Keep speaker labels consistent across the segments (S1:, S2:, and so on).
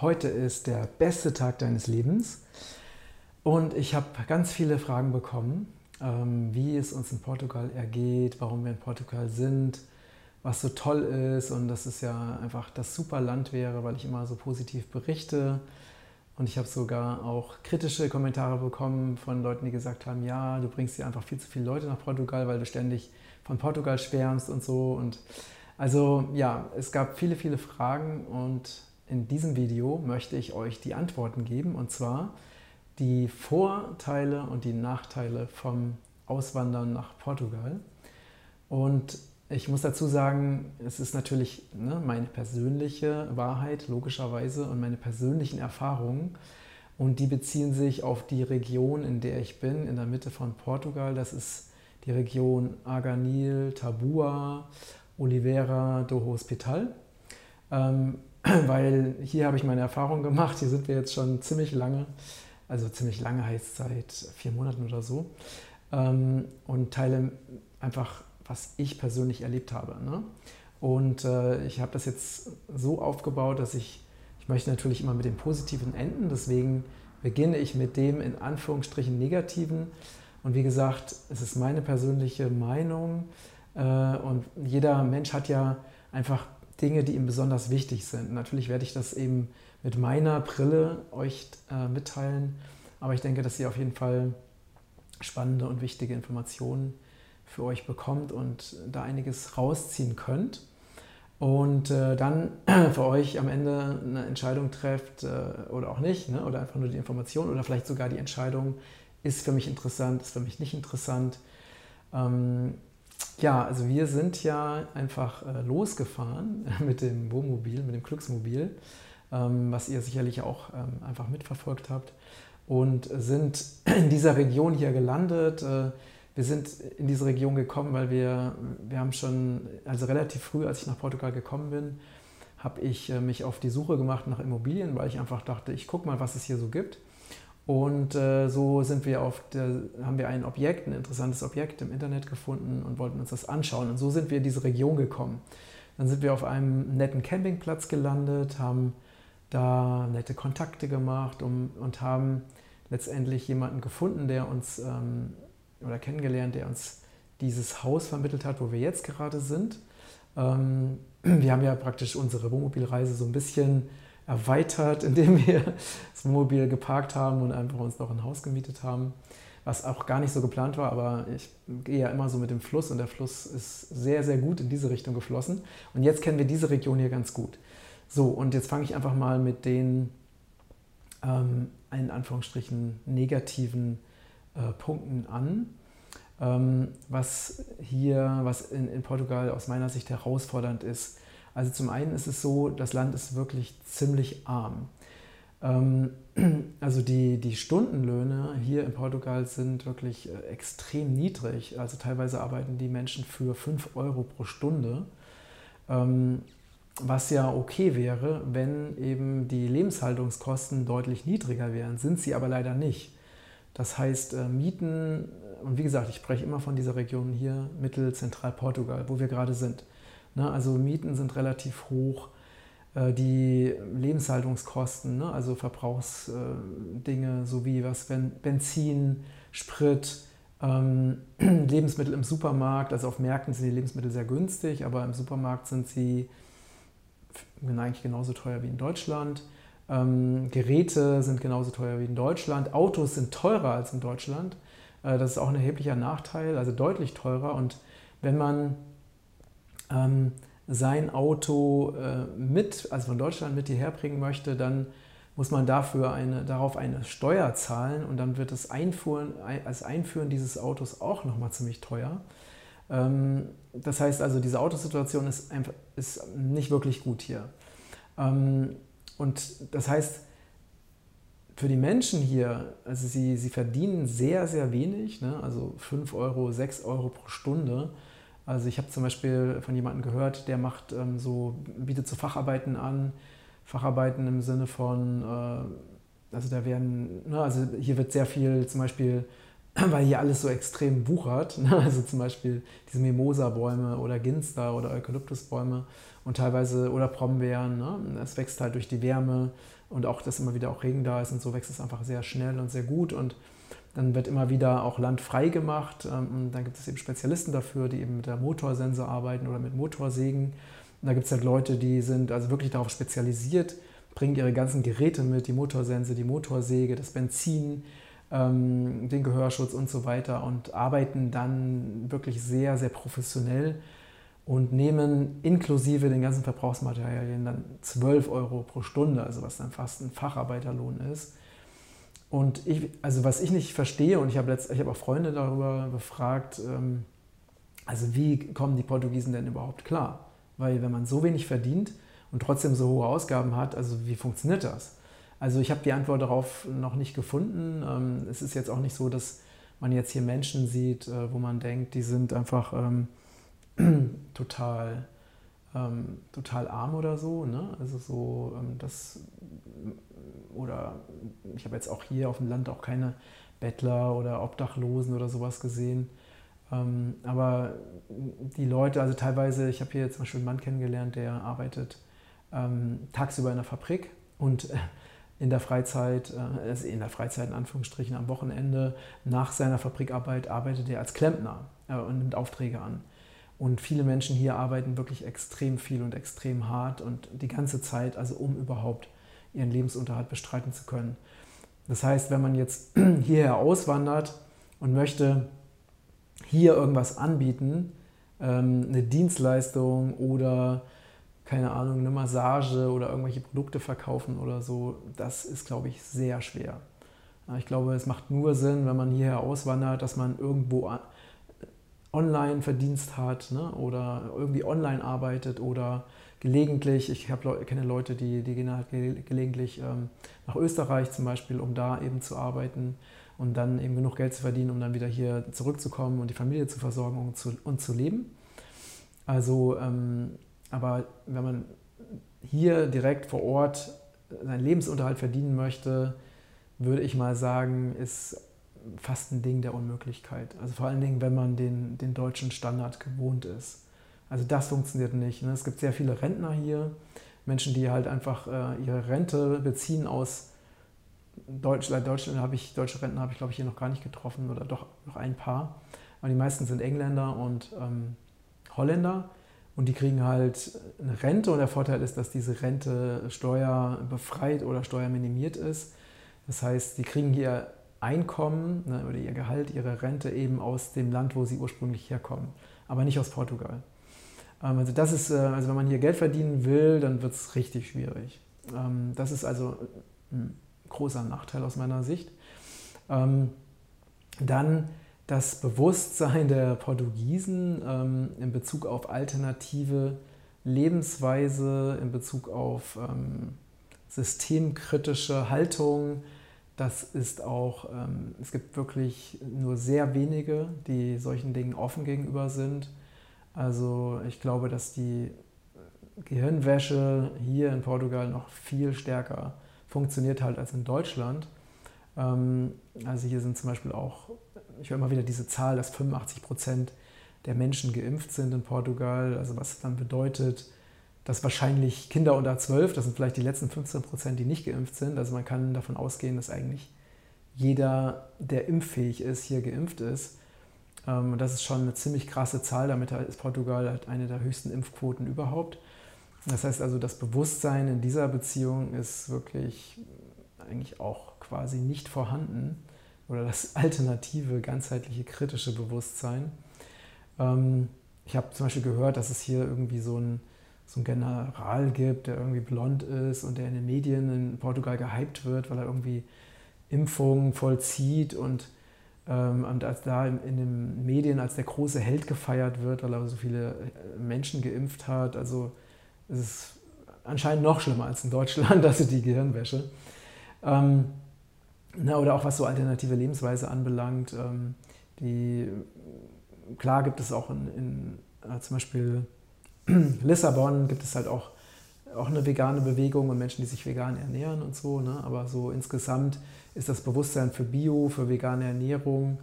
S1: Heute ist der beste Tag deines Lebens und ich habe ganz viele Fragen bekommen, ähm, wie es uns in Portugal ergeht, warum wir in Portugal sind, was so toll ist und dass es ja einfach das super Land wäre, weil ich immer so positiv berichte. Und ich habe sogar auch kritische Kommentare bekommen von Leuten, die gesagt haben, ja, du bringst hier einfach viel zu viele Leute nach Portugal, weil du ständig von Portugal schwärmst und so. Und also ja, es gab viele, viele Fragen und in diesem Video möchte ich euch die Antworten geben und zwar die Vorteile und die Nachteile vom Auswandern nach Portugal. Und ich muss dazu sagen, es ist natürlich ne, meine persönliche Wahrheit, logischerweise, und meine persönlichen Erfahrungen. Und die beziehen sich auf die Region, in der ich bin, in der Mitte von Portugal. Das ist die Region Arganil, Tabua Oliveira do Hospital, ähm, weil hier habe ich meine Erfahrung gemacht. Hier sind wir jetzt schon ziemlich lange, also ziemlich lange heißt seit vier Monaten oder so, ähm, und teile einfach, was ich persönlich erlebt habe. Ne? Und äh, ich habe das jetzt so aufgebaut, dass ich, ich möchte natürlich immer mit dem Positiven enden, deswegen beginne ich mit dem in Anführungsstrichen Negativen. Und wie gesagt, es ist meine persönliche Meinung. Äh, und jeder Mensch hat ja einfach Dinge, die ihm besonders wichtig sind. Natürlich werde ich das eben mit meiner Brille euch äh, mitteilen, aber ich denke, dass ihr auf jeden Fall spannende und wichtige Informationen für euch bekommt und da einiges rausziehen könnt. Und äh, dann für euch am Ende eine Entscheidung trefft äh, oder auch nicht, ne? oder einfach nur die Information oder vielleicht sogar die Entscheidung, ist für mich interessant, ist für mich nicht interessant. Ähm, ja, also wir sind ja einfach äh, losgefahren mit dem Wohnmobil, mit dem Glücksmobil, ähm, was ihr sicherlich auch ähm, einfach mitverfolgt habt und sind in dieser Region hier gelandet. Äh, wir sind in diese Region gekommen, weil wir, wir haben schon, also relativ früh, als ich nach Portugal gekommen bin, habe ich äh, mich auf die Suche gemacht nach Immobilien, weil ich einfach dachte, ich gucke mal, was es hier so gibt. Und äh, so sind wir auf der, haben wir ein Objekt, ein interessantes Objekt im Internet gefunden und wollten uns das anschauen. Und so sind wir in diese Region gekommen. Dann sind wir auf einem netten Campingplatz gelandet, haben da nette Kontakte gemacht um, und haben letztendlich jemanden gefunden, der uns ähm, oder kennengelernt, der uns dieses Haus vermittelt hat, wo wir jetzt gerade sind. Ähm, wir haben ja praktisch unsere Wohnmobilreise so ein bisschen erweitert, indem wir das Wohnmobil geparkt haben und einfach uns noch ein Haus gemietet haben, was auch gar nicht so geplant war, aber ich gehe ja immer so mit dem Fluss und der Fluss ist sehr, sehr gut in diese Richtung geflossen. Und jetzt kennen wir diese Region hier ganz gut. So, und jetzt fange ich einfach mal mit den ähm, in Anführungsstrichen negativen äh, Punkten an. Ähm, was hier, was in, in Portugal aus meiner Sicht herausfordernd ist, also zum einen ist es so, das Land ist wirklich ziemlich arm. Ähm, also die, die Stundenlöhne hier in Portugal sind wirklich äh, extrem niedrig. Also teilweise arbeiten die Menschen für 5 Euro pro Stunde, ähm, was ja okay wäre, wenn eben die Lebenshaltungskosten deutlich niedriger wären, sind sie aber leider nicht. Das heißt, äh, Mieten, und wie gesagt, ich spreche immer von dieser Region hier, Mittelzentralportugal, wo wir gerade sind. Ne? Also Mieten sind relativ hoch, äh, die Lebenshaltungskosten, ne? also Verbrauchsdinge sowie was Benzin, Sprit, ähm, Lebensmittel im Supermarkt, also auf Märkten sind die Lebensmittel sehr günstig, aber im Supermarkt sind sie eigentlich genauso teuer wie in Deutschland. Ähm, Geräte sind genauso teuer wie in Deutschland. Autos sind teurer als in Deutschland. Äh, das ist auch ein erheblicher Nachteil, also deutlich teurer. Und wenn man ähm, sein Auto äh, mit, also von Deutschland mit hierher bringen möchte, dann muss man dafür eine, darauf eine Steuer zahlen und dann wird das Einfuhren, als Einführen dieses Autos auch nochmal ziemlich teuer. Ähm, das heißt also, diese Autosituation ist, einfach, ist nicht wirklich gut hier. Ähm, und das heißt, für die Menschen hier, also sie, sie verdienen sehr, sehr wenig, ne? also 5 Euro, 6 Euro pro Stunde. Also ich habe zum Beispiel von jemandem gehört, der macht ähm, so, bietet so Facharbeiten an, Facharbeiten im Sinne von, äh, also da werden, ne, also hier wird sehr viel zum Beispiel weil hier alles so extrem wuchert. Ne? Also zum Beispiel diese Mimosa-Bäume oder Ginster oder Eukalyptusbäume und teilweise oder Brombeeren. Ne? Es wächst halt durch die Wärme und auch, dass immer wieder auch Regen da ist und so wächst es einfach sehr schnell und sehr gut und dann wird immer wieder auch Land frei gemacht. Ähm, dann gibt es eben Spezialisten dafür, die eben mit der Motorsense arbeiten oder mit Motorsägen. Und da gibt es halt Leute, die sind also wirklich darauf spezialisiert, bringen ihre ganzen Geräte mit, die Motorsense, die Motorsäge, das Benzin, ähm, den Gehörschutz und so weiter und arbeiten dann wirklich sehr, sehr professionell und nehmen inklusive den ganzen Verbrauchsmaterialien dann 12 Euro pro Stunde, also was dann fast ein Facharbeiterlohn ist. Und ich, also was ich nicht verstehe, und ich habe hab auch Freunde darüber befragt, ähm, also wie kommen die Portugiesen denn überhaupt klar? Weil wenn man so wenig verdient und trotzdem so hohe Ausgaben hat, also wie funktioniert das? Also ich habe die Antwort darauf noch nicht gefunden. Ähm, es ist jetzt auch nicht so, dass man jetzt hier Menschen sieht, äh, wo man denkt, die sind einfach ähm, total, ähm, total arm oder so. Ne? Also so ähm, das oder ich habe jetzt auch hier auf dem Land auch keine Bettler oder Obdachlosen oder sowas gesehen. Ähm, aber die Leute, also teilweise, ich habe hier zum Beispiel einen Mann kennengelernt, der arbeitet ähm, tagsüber in der Fabrik und äh, in der Freizeit, äh, also in der Freizeit in Anführungsstrichen am Wochenende nach seiner Fabrikarbeit arbeitet er als Klempner äh, und nimmt Aufträge an. Und viele Menschen hier arbeiten wirklich extrem viel und extrem hart und die ganze Zeit, also um überhaupt ihren Lebensunterhalt bestreiten zu können. Das heißt, wenn man jetzt hierher auswandert und möchte hier irgendwas anbieten, ähm, eine Dienstleistung oder keine Ahnung, eine Massage oder irgendwelche Produkte verkaufen oder so, das ist, glaube ich, sehr schwer. Ich glaube, es macht nur Sinn, wenn man hierher auswandert, dass man irgendwo online Verdienst hat ne? oder irgendwie online arbeitet oder gelegentlich, ich hab, kenne Leute, die, die gehen halt gelegentlich ähm, nach Österreich zum Beispiel, um da eben zu arbeiten und dann eben genug Geld zu verdienen, um dann wieder hier zurückzukommen und die Familie zu versorgen und zu, und zu leben. Also, ähm, aber wenn man hier direkt vor Ort seinen Lebensunterhalt verdienen möchte, würde ich mal sagen, ist fast ein Ding der Unmöglichkeit. Also vor allen Dingen, wenn man den, den deutschen Standard gewohnt ist. Also das funktioniert nicht. Ne? Es gibt sehr viele Rentner hier, Menschen, die halt einfach äh, ihre Rente beziehen aus Deutschland. Deutschland habe ich, deutsche Rentner habe ich, glaube ich, hier noch gar nicht getroffen oder doch noch ein paar. Aber die meisten sind Engländer und ähm, Holländer und die kriegen halt eine Rente und der Vorteil ist, dass diese Rente steuerbefreit oder steuerminimiert ist. Das heißt, die kriegen hier Einkommen ne, oder ihr Gehalt, ihre Rente eben aus dem Land, wo sie ursprünglich herkommen, aber nicht aus Portugal. Ähm, also das ist, äh, also wenn man hier Geld verdienen will, dann wird es richtig schwierig. Ähm, das ist also ein großer Nachteil aus meiner Sicht. Ähm, dann das Bewusstsein der Portugiesen in Bezug auf alternative Lebensweise, in Bezug auf systemkritische Haltung. Das ist auch, es gibt wirklich nur sehr wenige, die solchen Dingen offen gegenüber sind. Also ich glaube, dass die Gehirnwäsche hier in Portugal noch viel stärker funktioniert halt als in Deutschland. Ähm, also hier sind zum Beispiel auch, ich höre immer wieder diese Zahl, dass 85 Prozent der Menschen geimpft sind in Portugal. Also was dann bedeutet, dass wahrscheinlich Kinder unter 12, das sind vielleicht die letzten 15 Prozent, die nicht geimpft sind. Also man kann davon ausgehen, dass eigentlich jeder, der impffähig ist, hier geimpft ist. Ähm, das ist schon eine ziemlich krasse Zahl. Damit ist Portugal halt eine der höchsten Impfquoten überhaupt. Das heißt also, das Bewusstsein in dieser Beziehung ist wirklich eigentlich auch quasi nicht vorhanden. Oder das alternative, ganzheitliche, kritische Bewusstsein. Ähm, ich habe zum Beispiel gehört, dass es hier irgendwie so ein, so einen General gibt, der irgendwie blond ist und der in den Medien in Portugal gehypt wird, weil er irgendwie Impfungen vollzieht und ähm, und als da in, den Medien als der große Held gefeiert wird, weil er so viele äh, Menschen geimpft hat, also es ist anscheinend noch schlimmer als in Deutschland, also die Gehirnwäsche. Ähm, na, oder auch was so alternative Lebensweise anbelangt. Ähm, die, klar gibt es auch in, in äh, zum Beispiel Lissabon gibt es halt auch, auch eine vegane Bewegung und Menschen, die sich vegan ernähren und so. Ne? Aber so insgesamt ist das Bewusstsein für Bio, für vegane Ernährung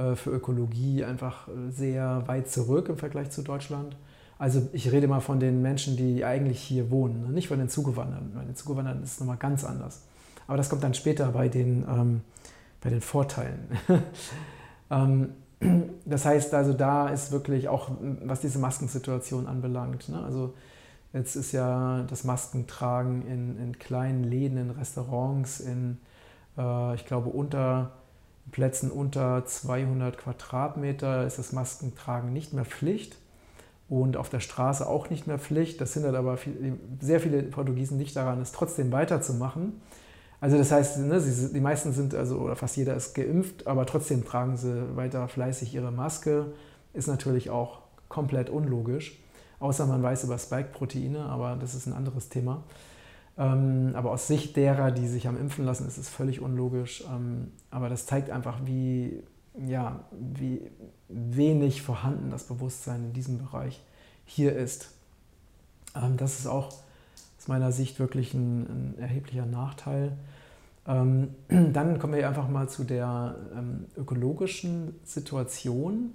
S1: äh, für Ökologie einfach sehr weit zurück im Vergleich zu Deutschland. Also ich rede mal von den Menschen, die eigentlich hier wohnen, ne? nicht von den Zugewanderten. Bei den Zugewanderten ist es nochmal ganz anders. Aber das kommt dann später bei den, ähm, bei den Vorteilen. ähm, das heißt also, da ist wirklich auch, was diese Maskensituation anbelangt. Ne? Also jetzt ist ja das Maskentragen in, in kleinen Läden, in Restaurants, in, äh, ich glaube, unter Plätzen unter 200 Quadratmeter ist das Maskentragen nicht mehr Pflicht und auf der Straße auch nicht mehr Pflicht. Das hindert aber viel, sehr viele Portugiesen nicht daran, es trotzdem weiterzumachen. Also das heißt, ne, sie, die meisten sind, also oder fast jeder ist geimpft, aber trotzdem tragen sie weiter fleißig ihre Maske. Ist natürlich auch komplett unlogisch, außer man weiß über Spike-Proteine, aber das ist ein anderes Thema. Ähm, aber aus Sicht derer, die sich am impfen lassen, ist es völlig unlogisch. Ähm, aber das zeigt einfach, wie, ja, wie wenig vorhanden das Bewusstsein in diesem Bereich hier ist. Ähm, das ist auch aus meiner Sicht wirklich ein, ein erheblicher Nachteil. Ähm, dann kommen wir einfach mal zu der ähm, ökologischen Situation.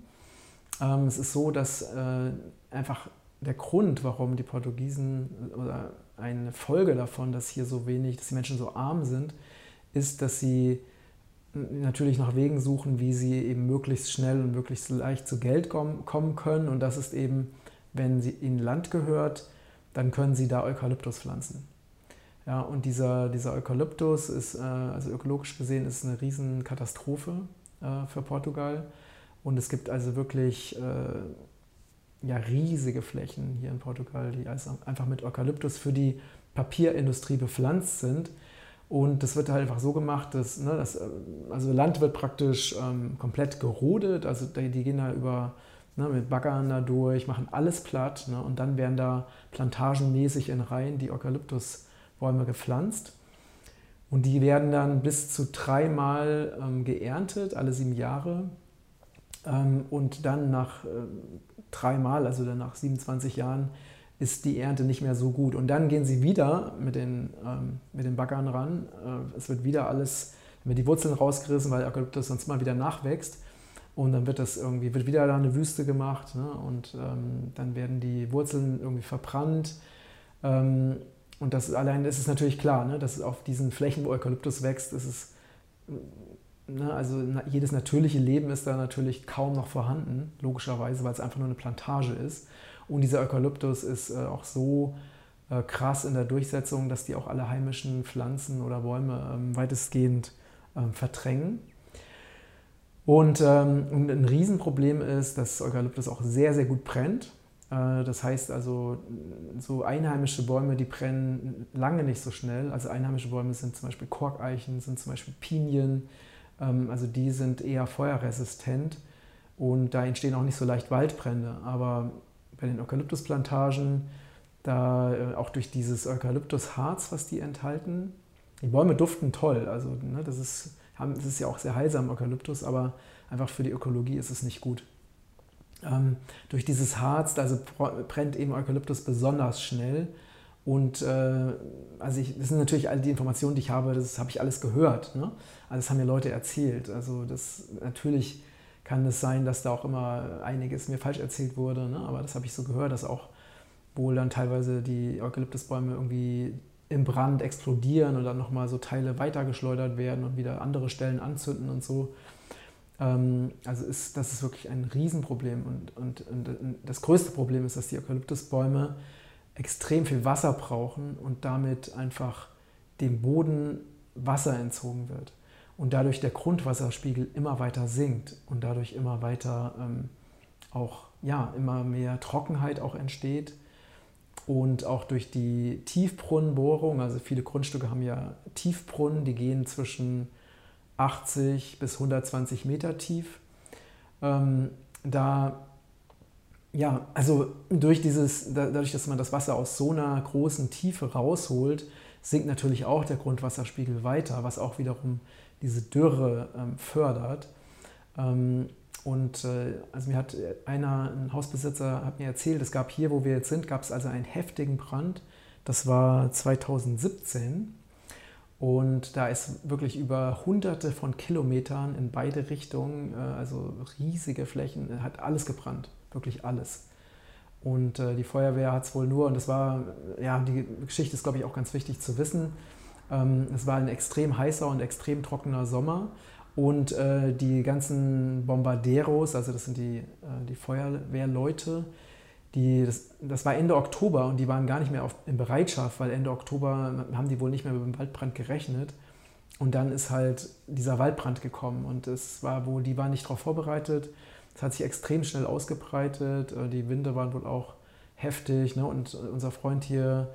S1: Ähm, es ist so, dass äh, einfach der Grund, warum die Portugiesen oder eine Folge davon, dass hier so wenig, dass die Menschen so arm sind, ist, dass sie natürlich nach Wegen suchen, wie sie eben möglichst schnell und möglichst leicht zu Geld kommen können. Und das ist eben, wenn sie in Land gehört, dann können sie da Eukalyptus pflanzen. Ja, und dieser, dieser Eukalyptus ist, äh, also ökologisch gesehen, ist eine Riesenkatastrophe äh, für Portugal. Und es gibt also wirklich äh, ja, riesige Flächen hier in Portugal, die also einfach mit Eukalyptus für die Papierindustrie bepflanzt sind. Und das wird halt einfach so gemacht, dass ne, das, also Land wird praktisch ähm, komplett gerodet, also die, die gehen da über ne, mit Baggern da durch, machen alles platt ne, und dann werden da plantagenmäßig in Reihen die Eukalyptusbäume gepflanzt. Und die werden dann bis zu dreimal ähm, geerntet, alle sieben Jahre. Ähm, und dann nach äh, dreimal, also dann nach 27 Jahren, ist die Ernte nicht mehr so gut. Und dann gehen sie wieder mit den, ähm, mit den Baggern ran. Äh, es wird wieder alles, wird die Wurzeln rausgerissen, weil Eukalyptus sonst mal wieder nachwächst. Und dann wird das irgendwie, wird wieder da eine Wüste gemacht ne? und ähm, dann werden die Wurzeln irgendwie verbrannt. Ähm, und das allein das ist natürlich klar, ne? dass auf diesen Flächen, wo Eukalyptus wächst, ist es, ne? also jedes natürliche Leben ist da natürlich kaum noch vorhanden, logischerweise, weil es einfach nur eine Plantage ist. Und dieser Eukalyptus ist äh, auch so äh, krass in der Durchsetzung, dass die auch alle heimischen Pflanzen oder Bäume ähm, weitestgehend ähm, verdrängen. Und, ähm, ein Riesenproblem ist, dass Eukalyptus auch sehr, sehr gut brennt. Äh, das heißt also, so einheimische Bäume, die brennen lange nicht so schnell. Also einheimische Bäume sind zum Beispiel Korkeichen, sind zum Beispiel Pinien. Also die sind eher feuerresistent und da entstehen auch nicht so leicht Waldbrände. Aber bei den Eukalyptusplantagen, da äh, auch durch dieses Eukalyptusharz, was die enthalten. Die Bäume duften toll, also ne, das, ist, das ist ja auch sehr heilsam, Eukalyptus, aber einfach für die Ökologie ist es nicht gut. Ähm, durch dieses Harz, also brennt eben Eukalyptus besonders schnell. Und äh, also ich, das sind natürlich all die Informationen, die ich habe, das habe ich alles gehört. Ne? Also das haben mir Leute erzählt. Also das natürlich kann es sein, dass da auch immer einiges mir falsch erzählt wurde. Ne? Aber das habe ich so gehört, dass auch wohl dann teilweise die Eukalyptusbäume irgendwie im Brand explodieren dann nochmal so Teile weitergeschleudert werden und wieder andere Stellen anzünden und so. Ähm, also ist, das ist wirklich ein Riesenproblem. Und, und, und das größte Problem ist, dass die Eukalyptusbäume extrem viel Wasser brauchen und damit einfach dem Boden Wasser entzogen wird und dadurch der Grundwasserspiegel immer weiter sinkt und dadurch immer weiter ähm, auch ja, immer mehr Trockenheit auch entsteht und auch durch die Tiefbrunnenbohrung, also viele Grundstücke haben ja Tiefbrunnen, die gehen zwischen 80 bis 120 Meter tief. Ähm, da, ja, also durch dieses, dadurch, dass man das Wasser aus so einer großen Tiefe rausholt, sinkt natürlich auch der Grundwasserspiegel weiter, was auch wiederum diese Dürre ähm, fördert. Ähm, und äh, also mir hat einer, ein Hausbesitzer, hat mir erzählt, es gab hier, wo wir jetzt sind, gab es also einen heftigen Brand. Das war 2017. Und da ist wirklich über hunderte von Kilometern in beide Richtungen, äh, also riesige Flächen, hat alles gebrannt, wirklich alles. Und äh, die Feuerwehr hat es wohl nur, und das war, ja, die Geschichte ist, glaube ich, auch ganz wichtig zu wissen. Ähm, es war ein extrem heißer und extrem trockener Sommer. Und äh, die ganzen Bombarderos, also das sind die, äh, die Feuerwehrleute, die, das, das, war Ende Oktober und die waren gar nicht mehr auf, in Bereitschaft, weil Ende Oktober haben die wohl nicht mehr mit dem Waldbrand gerechnet. Und dann ist halt dieser Waldbrand gekommen und es war wohl, die waren nicht darauf vorbereitet. Es hat sich extrem schnell ausgebreitet. Äh, die Winde waren wohl auch heftig. Ne? Und unser Freund hier,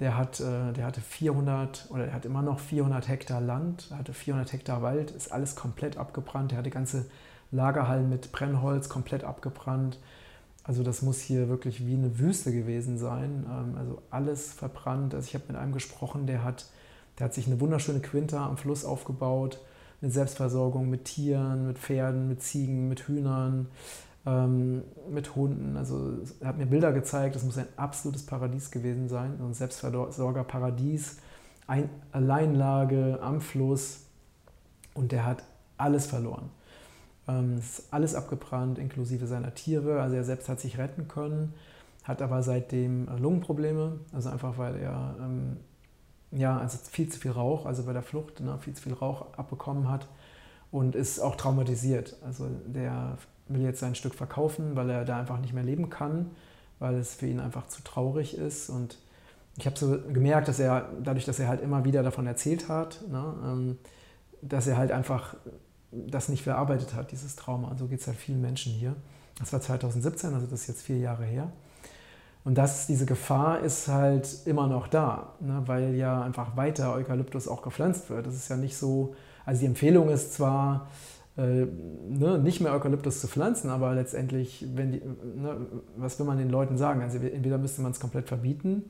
S1: der, hat, äh, der hatte 400 oder er hat immer noch 400 Hektar Land, hatte 400 Hektar Wald, ist alles komplett abgebrannt. Er hatte ganze Lagerhallen mit Brennholz komplett abgebrannt. Also das muss hier wirklich wie eine Wüste gewesen sein. Ähm, also alles verbrannt. Also ich habe mit einem gesprochen, der hat, der hat sich eine wunderschöne Quinta am Fluss aufgebaut, mit Selbstversorgung, mit Tieren, mit Pferden, mit Ziegen, mit Hühnern, ähm, mit Hunden. Also er hat mir Bilder gezeigt, das muss ein absolutes Paradies gewesen sein, ein Selbstversorgerparadies, ein Alleinlage am Fluss und der hat alles verloren. Ähm, ist alles abgebrannt, inklusive seiner Tiere. Also er selbst hat sich retten können, hat aber seitdem äh, Lungenprobleme, also einfach weil er ähm, ja, also viel zu viel Rauch, also bei der Flucht ne, viel zu viel Rauch abbekommen hat und ist auch traumatisiert. Also der will jetzt sein Stück verkaufen, weil er da einfach nicht mehr leben kann, weil es für ihn einfach zu traurig ist. Und ich habe so gemerkt, dass er, dadurch, dass er halt immer wieder davon erzählt hat, ne, ähm, dass er halt einfach das nicht verarbeitet hat, dieses Trauma. Und so geht es halt vielen Menschen hier. Das war 2017, also das ist jetzt vier Jahre her. Und das, diese Gefahr ist halt immer noch da, ne, weil ja einfach weiter Eukalyptus auch gepflanzt wird. Das ist ja nicht so, also die Empfehlung ist zwar, äh, ne, nicht mehr Eukalyptus zu pflanzen, aber letztendlich, wenn die, ne, was will man den Leuten sagen? Also entweder müsste man es komplett verbieten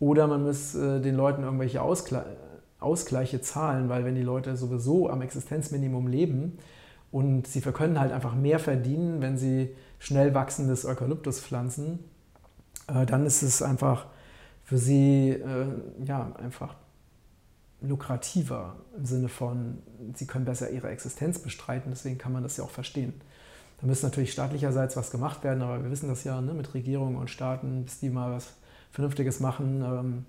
S1: oder man müsste äh, den Leuten irgendwelche Ausgleiche Ausgleiche zahlen, weil wenn die Leute sowieso am Existenzminimum leben und sie können halt einfach mehr verdienen, wenn sie schnell wachsendes Eukalyptus pflanzen, äh, dann ist es einfach für sie äh, ja, einfach lukrativer im Sinne von, sie können besser ihre Existenz bestreiten, deswegen kann man das ja auch verstehen. Da müsste natürlich staatlicherseits was gemacht werden, aber wir wissen das ja ne, mit Regierungen und Staaten, bis die mal was Vernünftiges machen, ähm,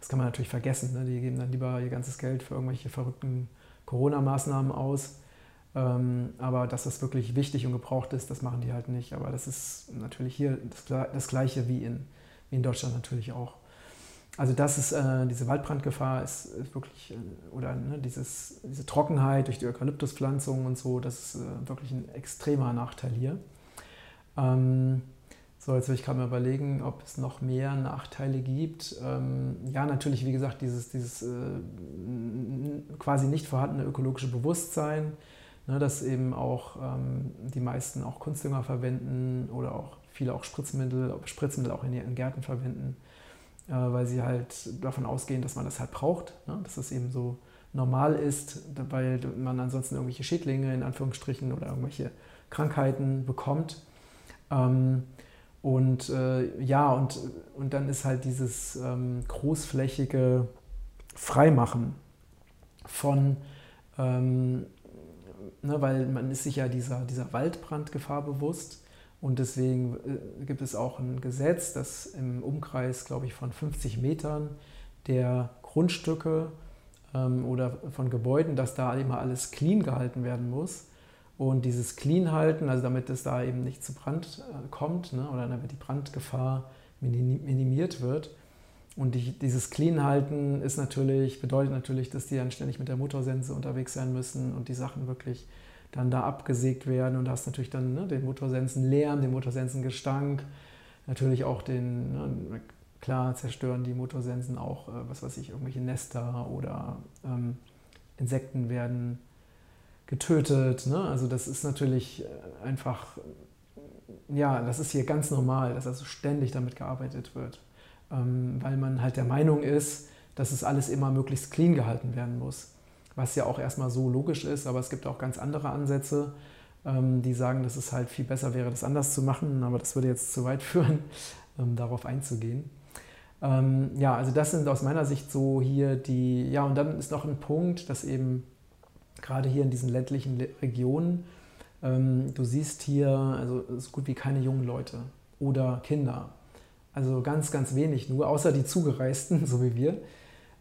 S1: das kann man natürlich vergessen. Ne? Die geben dann lieber ihr ganzes Geld für irgendwelche verrückten Corona-Maßnahmen aus. Ähm, aber dass das wirklich wichtig und gebraucht ist, das machen die halt nicht. Aber das ist natürlich hier das, das Gleiche wie in, wie in Deutschland natürlich auch. Also das ist, äh, diese Waldbrandgefahr ist, ist wirklich, äh, oder ne, dieses, diese Trockenheit durch die Eukalyptuspflanzung und so, das ist äh, wirklich ein extremer Nachteil hier. Ähm, so, jetzt will ich gerade mal überlegen, ob es noch mehr Nachteile gibt. Ähm, ja, natürlich, wie gesagt, dieses, dieses äh, quasi nicht vorhandene ökologische Bewusstsein, ne, dass eben auch ähm, die meisten auch Kunstdünger verwenden oder auch viele auch Spritzmittel, Spritzmittel auch in ihren Gärten verwenden, weil sie halt davon ausgehen, dass man das halt braucht, ne, dass das eben so normal ist, weil man ansonsten irgendwelche Schädlinge in Anführungsstrichen oder irgendwelche Krankheiten bekommt. Ähm, und äh, ja, und, und dann ist halt dieses ähm, großflächige Freimachen von, ähm, ne, weil man ist sich ja dieser, dieser Waldbrandgefahr bewusst und deswegen äh, gibt es auch ein Gesetz, das im Umkreis, glaube ich, von 50 Metern der Grundstücke ähm, oder von Gebäuden, dass da immer alles clean gehalten werden muss. Und dieses Clean halten, also damit es da eben nicht zu Brand äh, kommt ne, oder damit die Brandgefahr minimiert wird. Und die, dieses Clean halten ist natürlich, bedeutet natürlich, dass die dann ständig mit der Motorsense unterwegs sein müssen und die Sachen wirklich dann da abgesägt werden. Und hast natürlich dann ne, den Motorsensenlärm, den Motorsensengestank, natürlich auch den, ne, klar zerstören die Motorsensen auch, äh, was weiß ich, irgendwelche Nester oder ähm, Insekten werden getötet. Ne? Also das ist natürlich äh, einfach, ja, das ist hier ganz normal, dass also ständig damit gearbeitet wird, ähm, weil man halt der Meinung ist, dass es alles immer möglichst clean gehalten werden muss. Was ja auch erstmal so logisch ist, aber es gibt auch ganz andere Ansätze, ähm, die sagen, dass es halt viel besser wäre, das anders zu machen, aber das würde jetzt zu weit führen, ähm, darauf einzugehen. Ähm, ja, also das sind aus meiner Sicht so hier die, ja, und dann ist noch ein Punkt, dass eben gerade hier in diesen ländlichen Regionen, du siehst hier also so gut wie keine jungen Leute oder Kinder. Also ganz, ganz wenig nur, außer die Zugereisten, so wie wir.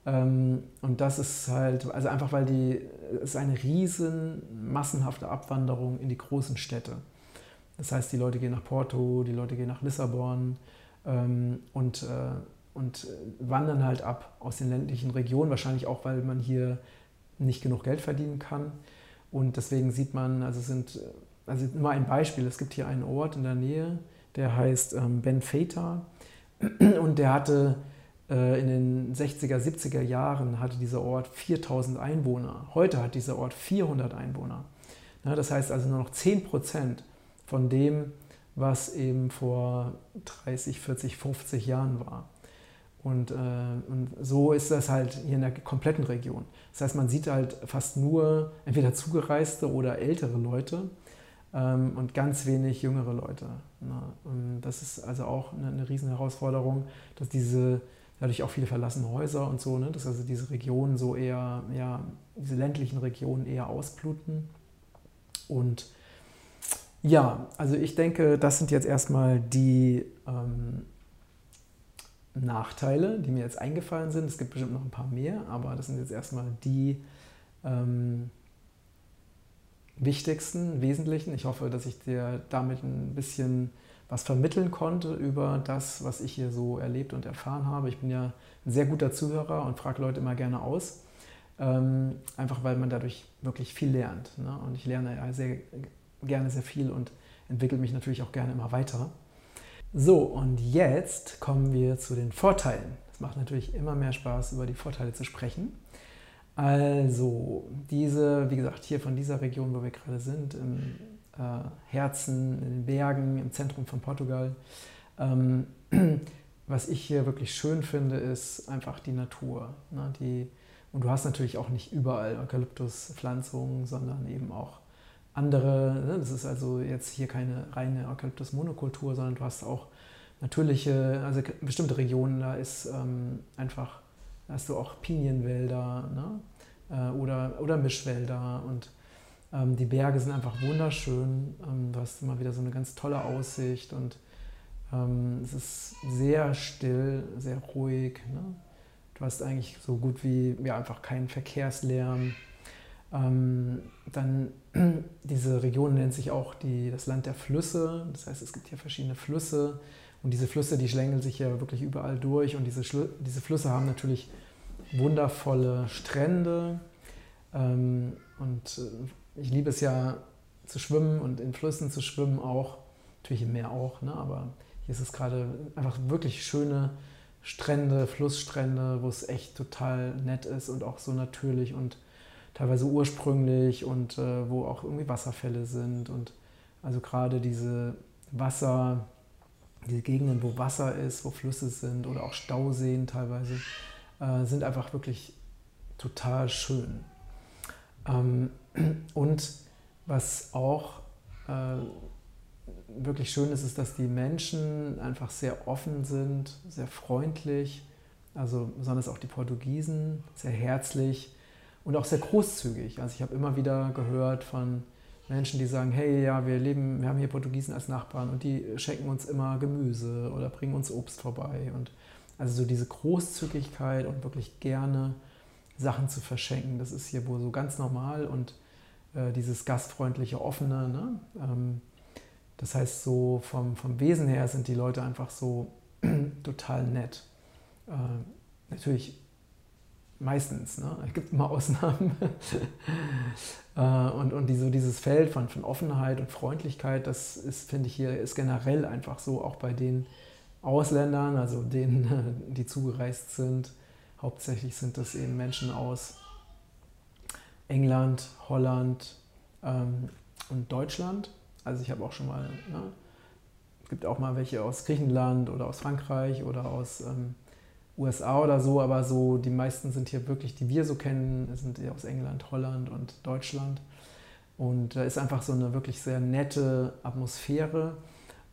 S1: Ähm, und das ist halt, also einfach weil die, es ist eine riesen massenhafte Abwanderung in die großen Städte. Das heißt, die Leute gehen nach Porto, die Leute gehen nach Lissabon ähm, und, äh, und wandern halt ab aus den ländlichen Regionen, wahrscheinlich auch, weil man hier nicht genug Geld verdienen kann. Und deswegen sieht man, also sind, also nur ein Beispiel, es gibt hier einen Ort in der Nähe, der heißt ähm, Benfeta und der hatte in den 60er, 70er Jahren hatte dieser Ort 4000 Einwohner. Heute hat dieser Ort 400 Einwohner. das heißt also nur noch 10 Prozent von dem, was eben vor 30, 40, 50 Jahren war. Und, äh, und, so ist das halt hier in der kompletten Region. Das heißt, man sieht halt fast nur entweder zugereiste oder ältere Leute ähm, und ganz wenig jüngere Leute. Ne? Und das ist also auch eine, eine riesen Herausforderung, dass diese dadurch auch viele verlassene Häuser und so, ne? dass also diese Regionen so eher, ja, diese ländlichen Regionen eher ausbluten. Und ja, also ich denke, das sind jetzt erstmal die ähm, Nachteile, die mir jetzt eingefallen sind. Es gibt bestimmt noch ein paar mehr, aber das sind jetzt erstmal die ähm, wichtigsten, wesentlichen. Ich hoffe, dass ich dir damit ein bisschen was vermitteln konnte über das, was ich hier so erlebt und erfahren habe. Ich bin ja ein sehr guter Zuhörer und frage Leute immer gerne aus, ähm, einfach weil man dadurch wirklich viel lernt. Ne? Und ich lerne ja sehr gerne sehr viel und entwickle mich natürlich auch gerne immer weiter. So, und jetzt kommen wir zu den Vorteilen. Es macht natürlich immer mehr Spaß, über die Vorteile zu sprechen. Also, diese, wie gesagt, hier von dieser Region, wo wir gerade sind, im Herzen, in den Bergen, im Zentrum von Portugal. Ähm, was ich hier wirklich schön finde, ist einfach die Natur. Ne? Die, und du hast natürlich auch nicht überall Eukalyptuspflanzungen, sondern eben auch andere. Ne? Das ist also jetzt hier keine reine Eukalyptus-Monokultur, sondern du hast auch natürliche, also bestimmte Regionen, da ist ähm, einfach, da hast du auch Pinienwälder ne? äh, oder, oder Mischwälder und die Berge sind einfach wunderschön. Ähm, du hast immer wieder so eine ganz tolle Aussicht und ähm, es ist sehr still, sehr ruhig. Ne? Du hast eigentlich so gut wie ja, einfach keinen Verkehrslärm. Ähm, dann diese Region nennt sich auch die, das Land der Flüsse. Das heißt, es gibt hier verschiedene Flüsse und diese Flüsse, die schlängeln sich ja wirklich überall durch und diese, diese Flüsse haben natürlich wundervolle Strände ähm, und äh, ich liebe es ja zu schwimmen und in Flüssen zu schwimmen auch, natürlich im Meer auch, ne? aber hier ist es gerade einfach wirklich schöne Strände, Flussstrände, wo es echt total nett ist und auch so natürlich und teilweise ursprünglich und äh, wo auch irgendwie Wasserfälle sind und also gerade diese Wasser, diese Gegenden, wo Wasser ist, wo Flüsse sind oder auch Stauseen teilweise, äh, sind einfach wirklich total schön. Ähm, und was auch äh, wirklich schön ist, ist, dass die Menschen einfach sehr offen sind, sehr freundlich, also besonders auch die Portugiesen, sehr herzlich und auch sehr großzügig. Also ich habe immer wieder gehört von Menschen, die sagen, hey, ja, wir leben, wir haben hier Portugiesen als Nachbarn und die schenken uns immer Gemüse oder bringen uns Obst vorbei und also so diese Großzügigkeit und wirklich gerne Sachen zu verschenken, das ist hier wohl so ganz normal und äh, dieses gastfreundliche, offene. Ne? Ähm, das heißt, so vom, vom Wesen her sind die Leute einfach so total nett. Äh, natürlich meistens, ne? es gibt immer Ausnahmen. äh, und und die, so dieses Feld von, von Offenheit und Freundlichkeit, das ist, finde ich hier, ist generell einfach so, auch bei den Ausländern, also denen, die zugereist sind. Hauptsächlich sind das eben Menschen aus England, Holland ähm, und Deutschland. Also ich habe auch schon mal, ne, es gibt auch mal welche aus Griechenland oder aus Frankreich oder aus ähm, USA oder so, aber so die meisten sind hier wirklich, die wir so kennen, sind aus England, Holland und Deutschland. Und da ist einfach so eine wirklich sehr nette Atmosphäre.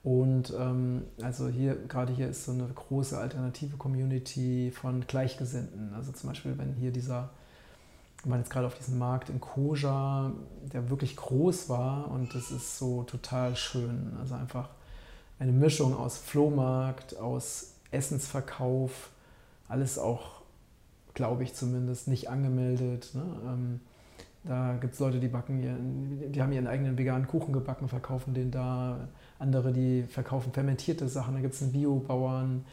S1: Und ähm, also hier, gerade hier ist so eine große alternative Community von Gleichgesinnten. Also zum Beispiel, wenn hier dieser, wir waren jetzt gerade auf diesem Markt in Koja, der wirklich groß war und das ist so total schön. Also einfach eine Mischung aus Flohmarkt, aus Essensverkauf, alles auch, glaube ich zumindest, nicht angemeldet. Ne? Ähm, da gibt es Leute, die backen, die haben ihren eigenen veganen Kuchen gebacken, verkaufen den da andere, die verkaufen fermentierte Sachen. Da gibt es einen Biobauern,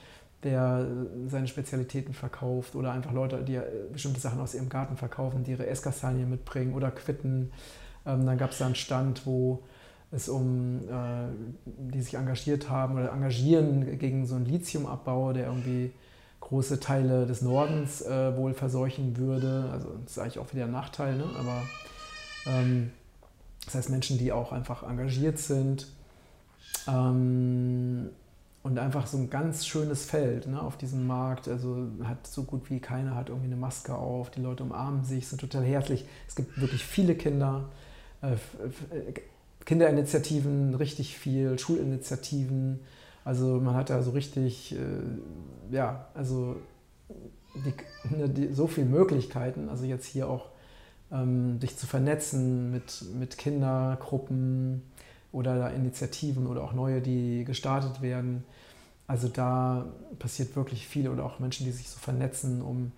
S1: der seine Spezialitäten verkauft oder einfach Leute, die bestimmte Sachen aus ihrem Garten verkaufen, die ihre Esskastanien mitbringen oder Quitten. Ähm, dann gab es da einen Stand, wo es um, äh, die sich engagiert haben oder engagieren gegen so einen Lithiumabbau, der irgendwie große Teile des Nordens äh, wohl verseuchen würde. Also das ist eigentlich auch wieder ein Nachteil, ne? aber ähm, das heißt Menschen, die auch einfach engagiert sind ähm, und einfach so ein ganz schönes Feld ne, auf diesem Markt. Also hat so gut wie keiner hat irgendwie eine Maske auf. Die Leute umarmen sich, sind total herzlich. Es gibt wirklich viele Kinder, äh, äh, Kinderinitiativen, richtig viel, Schulinitiativen. Also man hat da so richtig, äh, ja, also die, ne, die, so viele Möglichkeiten. Also jetzt hier auch ähm, dich zu vernetzen mit, mit Kindergruppen oder Initiativen oder auch neue, die gestartet werden. Also da passiert wirklich viel oder auch Menschen, die sich so vernetzen, um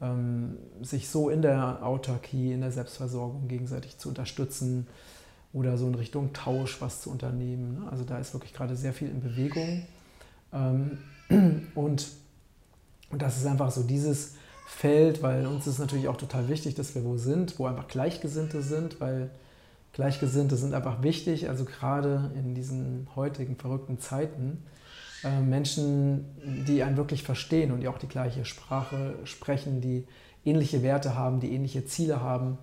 S1: ähm, sich so in der Autarkie, in der Selbstversorgung gegenseitig zu unterstützen oder so in Richtung Tausch was zu unternehmen. Ne? Also da ist wirklich gerade sehr viel in Bewegung. Ähm, und das ist einfach so dieses Feld, weil uns ist natürlich auch total wichtig, dass wir wo sind, wo einfach Gleichgesinnte sind, weil Gleichgesinnte sind einfach wichtig, also gerade in diesen heutigen verrückten Zeiten. Äh, Menschen, die einen wirklich verstehen und die auch die gleiche Sprache sprechen, die ähnliche Werte haben, die ähnliche Ziele haben,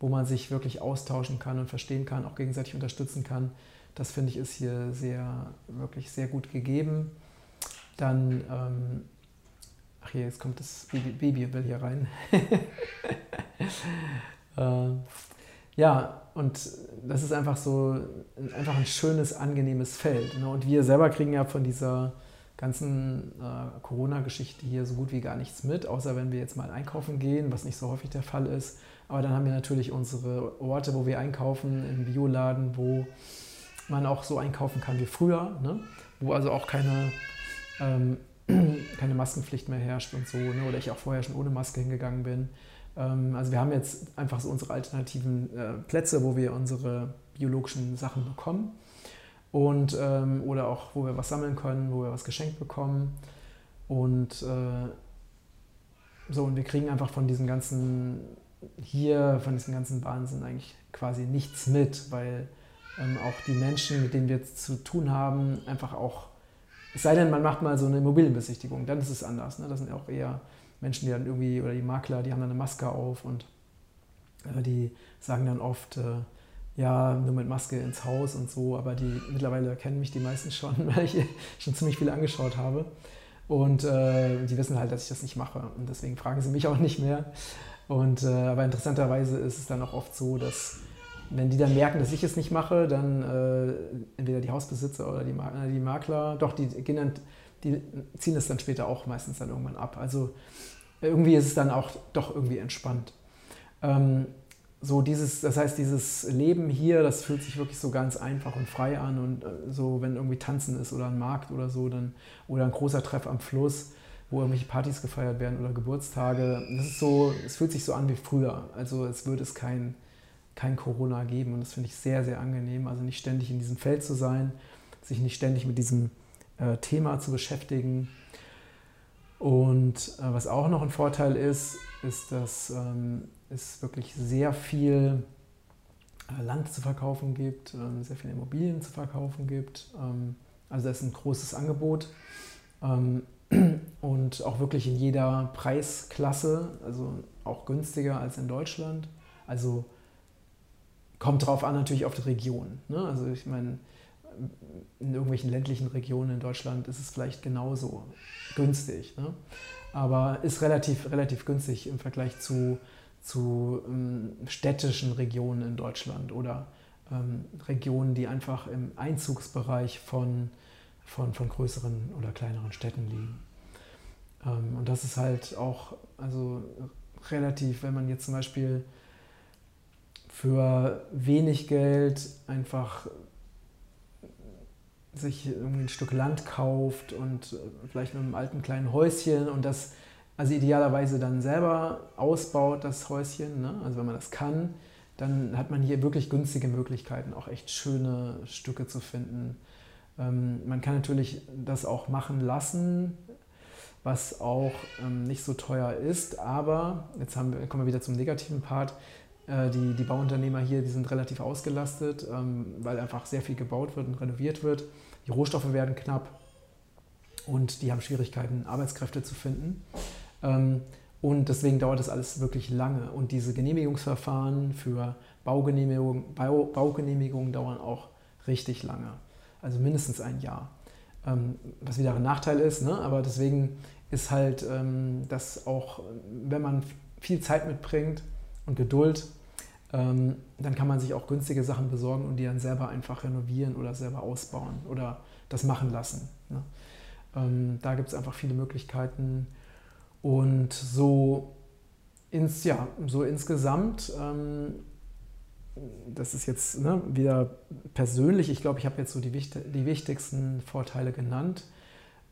S1: wo man sich wirklich austauschen kann und verstehen kann, auch gegenseitig unterstützen kann. Das finde ich ist hier sehr, wirklich sehr gut gegeben. Dann, ähm, ach hier, jetzt kommt das Baby, Baby will hier rein. äh, ja, und das ist einfach so einfach ein schönes, angenehmes Feld. Ne? Und wir selber kriegen ja von dieser ganzen äh, Corona-Geschichte hier so gut wie gar nichts mit, außer wenn wir jetzt mal einkaufen gehen, was nicht so häufig der Fall ist. Aber dann haben wir natürlich unsere Orte, wo wir einkaufen, im Bioladen, wo man auch so einkaufen kann wie früher, ne? wo also auch keine, ähm, keine Maskenpflicht mehr herrscht und so, ne? oder ich auch vorher schon ohne Maske hingegangen bin. Ähm, also wir haben jetzt einfach so unsere alternativen äh, Plätze, wo wir unsere biologischen Sachen bekommen. Und ähm, oder auch wo wir was sammeln können, wo wir was geschenkt bekommen. Und äh, so und wir kriegen einfach von diesem ganzen hier von diesem ganzen Wahnsinn eigentlich quasi nichts mit, weil ähm, auch die Menschen, mit denen wir zu tun haben, einfach auch es sei denn, man macht mal so eine Immobilienbesichtigung, dann ist es anders. Ne? Das sind ja auch eher Menschen, die dann irgendwie, oder die Makler, die haben dann eine Maske auf und äh, die sagen dann oft, äh, ja, nur mit Maske ins Haus und so, aber die mittlerweile kennen mich die meisten schon, weil ich schon ziemlich viele angeschaut habe. Und äh, die wissen halt, dass ich das nicht mache. Und deswegen fragen sie mich auch nicht mehr. Und, äh, aber interessanterweise ist es dann auch oft so, dass wenn die dann merken, dass ich es nicht mache, dann äh, entweder die Hausbesitzer oder die, die Makler, doch, die gehen dann die ziehen es dann später auch meistens dann irgendwann ab. Also irgendwie ist es dann auch doch irgendwie entspannt. Ähm, so dieses, das heißt, dieses Leben hier, das fühlt sich wirklich so ganz einfach und frei an und äh, so, wenn irgendwie Tanzen ist oder ein Markt oder so, dann, oder ein großer Treff am Fluss, wo irgendwelche Partys gefeiert werden oder Geburtstage, das ist so, es fühlt sich so an wie früher. Also es würde es kein, kein Corona geben und das finde ich sehr, sehr angenehm. Also nicht ständig in diesem Feld zu sein, sich nicht ständig mit diesem äh, Thema zu beschäftigen. Und äh, was auch noch ein Vorteil ist, ist, dass ähm, es wirklich sehr viel äh, Land zu verkaufen gibt, ähm, sehr viele Immobilien zu verkaufen gibt. Ähm, also das ist ein großes Angebot ähm, und auch wirklich in jeder Preisklasse, also auch günstiger als in Deutschland. Also kommt darauf an natürlich auf die Region. Ne? Also ich meine, in irgendwelchen ländlichen Regionen in Deutschland ist es vielleicht genauso günstig. Ne? Aber ist relativ, relativ günstig im Vergleich zu, zu ähm, städtischen Regionen in Deutschland oder ähm, Regionen, die einfach im Einzugsbereich von, von, von größeren oder kleineren Städten liegen. Ähm, und das ist halt auch also relativ, wenn man jetzt zum Beispiel für wenig Geld einfach sich irgendwie ein Stück Land kauft und äh, vielleicht mit einem alten kleinen Häuschen und das also idealerweise dann selber ausbaut, das Häuschen. Ne? Also wenn man das kann, dann hat man hier wirklich günstige Möglichkeiten, auch echt schöne Stücke zu finden. Ähm, man kann natürlich das auch machen lassen, was auch ähm, nicht so teuer ist, aber jetzt wir, kommen wir wieder zum negativen Part. Äh, die, die Bauunternehmer hier, die sind relativ ausgelastet, ähm, weil einfach sehr viel gebaut wird und renoviert wird. Die Rohstoffe werden knapp und die haben Schwierigkeiten, Arbeitskräfte zu finden. Ähm, und deswegen dauert das alles wirklich lange. Und diese Genehmigungsverfahren für Baugenehmigungen Bau, Baugenehmigung dauern auch richtig lange. Also mindestens ein Jahr. Ähm, was wieder ein Nachteil ist, ne? aber deswegen ist halt ähm, das auch, wenn man viel Zeit mitbringt und Geduld, ähm, dann kann man sich auch günstige Sachen besorgen und die dann selber einfach renovieren oder selber ausbauen oder das machen lassen. Ne? Ähm, da gibt es einfach viele Möglichkeiten und so, ins, ja, so insgesamt, ähm, das ist jetzt ne, wieder persönlich, ich glaube, ich habe jetzt so die, die wichtigsten Vorteile genannt.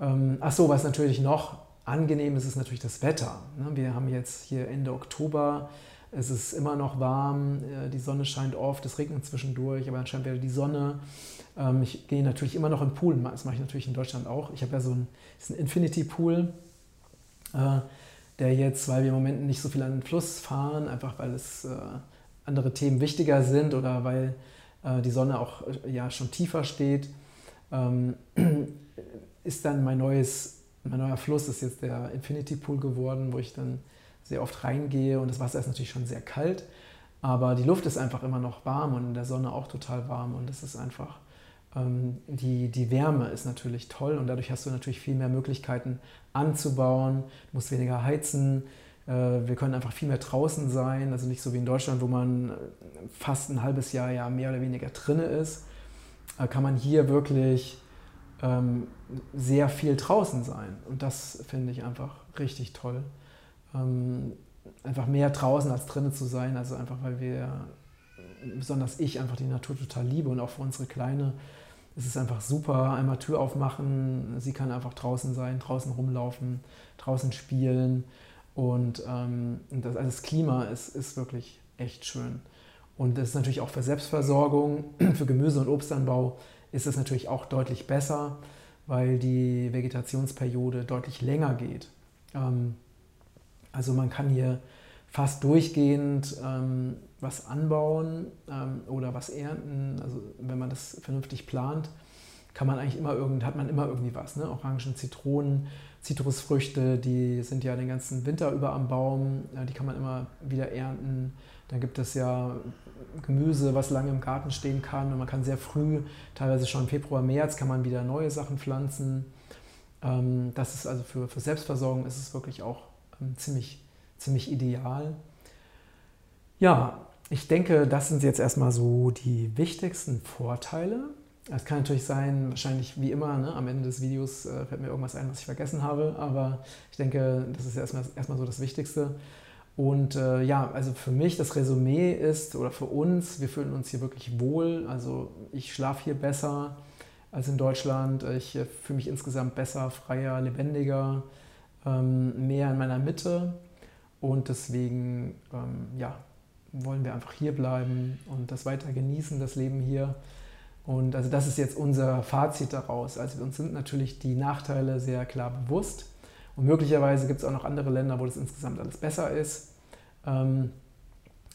S1: Ähm, ach so, was natürlich noch angenehm ist, ist natürlich das Wetter. Ne? Wir haben jetzt hier Ende Oktober, es ist immer noch warm, äh, die Sonne scheint oft, es regnet zwischendurch, aber dann scheint wieder die Sonne. Ähm, ich gehe natürlich immer noch in Pool, das mache ich natürlich in Deutschland auch. Ich habe ja so einen, einen Infinity Pool äh, der jetzt, weil wir im Moment nicht so viel an den Fluss fahren, einfach weil es äh, andere Themen wichtiger sind oder weil die Sonne auch ja, schon tiefer steht, ähm, ist dann mein neues, mein neuer Fluss ist jetzt der Infinity Pool geworden, wo ich dann sehr oft reingehe und das Wasser ist natürlich schon sehr kalt, aber die Luft ist einfach immer noch warm und in der Sonne auch total warm und es ist einfach ähm, die, die Wärme ist natürlich toll und dadurch hast du natürlich viel mehr Möglichkeiten anzubauen, du musst weniger heizen, äh, wir können einfach viel mehr draußen sein, also nicht so wie in Deutschland, wo man äh, fast ein halbes Jahr ja mehr oder weniger drinne ist, äh, kann man hier wirklich ähm, sehr viel draußen sein und das finde ich einfach richtig toll. Ähm, einfach mehr draußen als drinnen zu sein, also einfach weil wir besonders ich einfach die Natur total liebe und auch für unsere Kleine ist es einfach super. Einmal Tür aufmachen, sie kann einfach draußen sein, draußen rumlaufen, draußen spielen und ähm, das, also das Klima ist, ist wirklich echt schön. Und das ist natürlich auch für Selbstversorgung, für Gemüse- und Obstanbau ist es natürlich auch deutlich besser, weil die Vegetationsperiode deutlich länger geht. Ähm, also man kann hier fast durchgehend ähm, was anbauen ähm, oder was ernten. Also wenn man das vernünftig plant, kann man eigentlich immer irgend, hat man immer irgendwie was. Ne? Orangen, Zitronen, Zitrusfrüchte, die sind ja den ganzen Winter über am Baum, äh, die kann man immer wieder ernten. Dann gibt es ja Gemüse, was lange im Garten stehen kann und man kann sehr früh, teilweise schon im Februar, März, kann man wieder neue Sachen pflanzen. Ähm, das ist also für, für Selbstversorgung ist es wirklich auch ziemlich, ziemlich ideal. Ja, ich denke, das sind jetzt erstmal so die wichtigsten Vorteile. Es kann natürlich sein, wahrscheinlich wie immer, ne, am Ende des Videos äh, fällt mir irgendwas ein, was ich vergessen habe, aber ich denke, das ist erstmal, erstmal so das Wichtigste. Und äh, ja, also für mich das Resümee ist, oder für uns, wir fühlen uns hier wirklich wohl. Also ich schlafe hier besser als in Deutschland. Ich äh, fühle mich insgesamt besser, freier, lebendiger, ähm, mehr in meiner Mitte. Und deswegen, ähm, ja, wollen wir einfach hier bleiben und das weiter genießen, das Leben hier. Und also das ist jetzt unser Fazit daraus. Also uns sind natürlich die Nachteile sehr klar bewusst. Und möglicherweise gibt es auch noch andere Länder, wo das insgesamt alles besser ist. Ähm,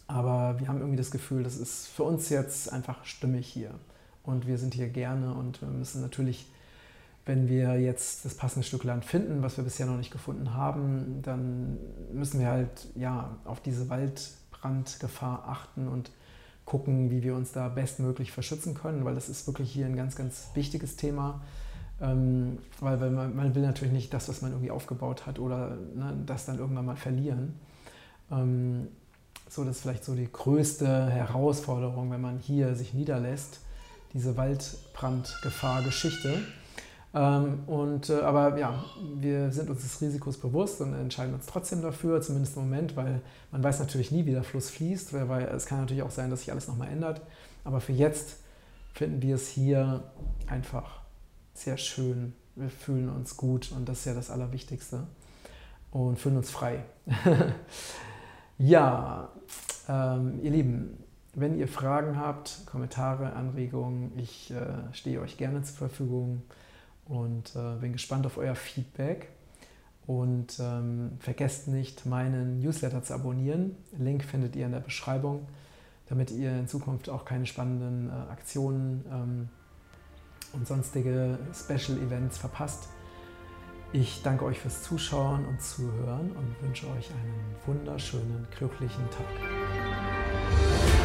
S1: aber wir haben irgendwie das Gefühl, das ist für uns jetzt einfach stimmig hier. Und wir sind hier gerne und wir müssen natürlich, wenn wir jetzt das passende Stück Land finden, was wir bisher noch nicht gefunden haben, dann müssen wir halt ja auf diese Wald Brandgefahr achten und gucken, wie wir uns da bestmöglich verschützen können, weil das ist wirklich hier ein ganz, ganz wichtiges Thema. Ähm, weil, weil man, man, will natürlich nicht das, was man irgendwie aufgebaut hat oder ne, das dann irgendwann mal verlieren. Ähm, so, das ist vielleicht so die größte Herausforderung, wenn man hier sich niederlässt, diese Waldbrandgefahr-Geschichte. Ähm, und, äh, aber ja, wir sind uns des Risikos bewusst und entscheiden uns trotzdem dafür, zumindest im Moment, weil man weiß natürlich nie, wie der Fluss fließt, weil, weil es kann natürlich auch sein, dass sich alles nochmal ändert. Aber für jetzt finden wir es hier einfach sehr schön. Wir fühlen uns gut und das ist ja das Allerwichtigste. Und fühlen uns frei. ja, ähm, ihr Lieben, wenn ihr Fragen habt, Kommentare, Anregungen, ich äh, stehe euch gerne zur Verfügung und äh, bin gespannt auf euer Feedback. Und ähm, vergesst nicht, meinen Newsletter zu abonnieren. Link findet ihr in der Beschreibung, damit ihr in Zukunft auch keine spannenden äh, Aktionen ähm, und sonstige Special Events verpasst. Ich danke euch fürs Zuschauen und Zuhören und wünsche euch einen wunderschönen, glücklichen Tag.